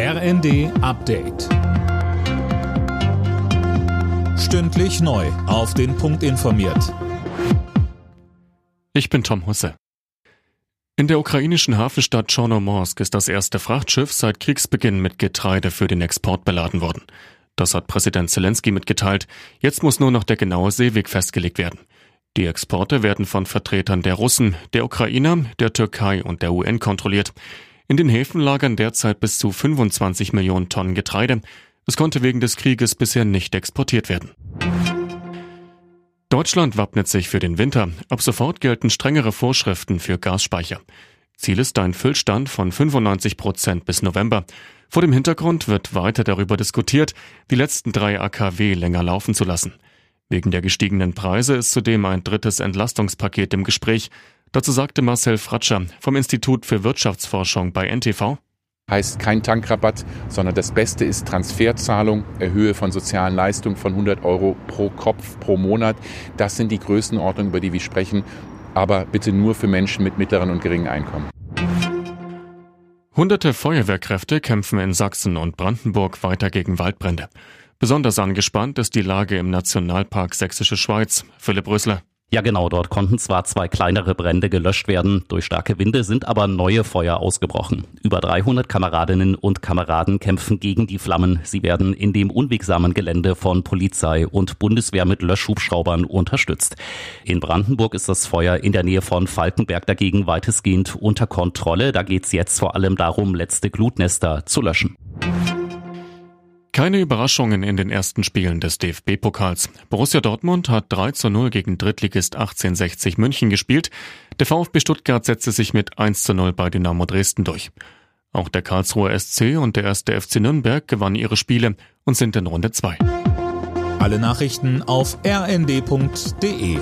RND Update. Stündlich neu. Auf den Punkt informiert. Ich bin Tom Husse. In der ukrainischen Hafenstadt Chornomorsk ist das erste Frachtschiff seit Kriegsbeginn mit Getreide für den Export beladen worden. Das hat Präsident Zelensky mitgeteilt. Jetzt muss nur noch der genaue Seeweg festgelegt werden. Die Exporte werden von Vertretern der Russen, der Ukrainer, der Türkei und der UN kontrolliert. In den Häfen lagern derzeit bis zu 25 Millionen Tonnen Getreide. Es konnte wegen des Krieges bisher nicht exportiert werden. Deutschland wappnet sich für den Winter. Ab sofort gelten strengere Vorschriften für Gasspeicher. Ziel ist ein Füllstand von 95 Prozent bis November. Vor dem Hintergrund wird weiter darüber diskutiert, die letzten drei AKW länger laufen zu lassen. Wegen der gestiegenen Preise ist zudem ein drittes Entlastungspaket im Gespräch. Dazu sagte Marcel Fratscher vom Institut für Wirtschaftsforschung bei NTV. Heißt kein Tankrabatt, sondern das Beste ist Transferzahlung, Erhöhe von sozialen Leistungen von 100 Euro pro Kopf pro Monat. Das sind die Größenordnungen, über die wir sprechen, aber bitte nur für Menschen mit mittleren und geringen Einkommen. Hunderte Feuerwehrkräfte kämpfen in Sachsen und Brandenburg weiter gegen Waldbrände. Besonders angespannt ist die Lage im Nationalpark Sächsische Schweiz. Philipp Rösler. Ja, genau. Dort konnten zwar zwei kleinere Brände gelöscht werden. Durch starke Winde sind aber neue Feuer ausgebrochen. Über 300 Kameradinnen und Kameraden kämpfen gegen die Flammen. Sie werden in dem unwegsamen Gelände von Polizei und Bundeswehr mit Löschhubschraubern unterstützt. In Brandenburg ist das Feuer in der Nähe von Falkenberg dagegen weitestgehend unter Kontrolle. Da geht es jetzt vor allem darum, letzte Glutnester zu löschen. Keine Überraschungen in den ersten Spielen des DFB-Pokals. Borussia Dortmund hat 3 zu 0 gegen Drittligist 1860 München gespielt. Der VfB Stuttgart setzte sich mit 1 zu 0 bei Dynamo Dresden durch. Auch der Karlsruher SC und der erste FC Nürnberg gewannen ihre Spiele und sind in Runde 2. Alle Nachrichten auf rnd.de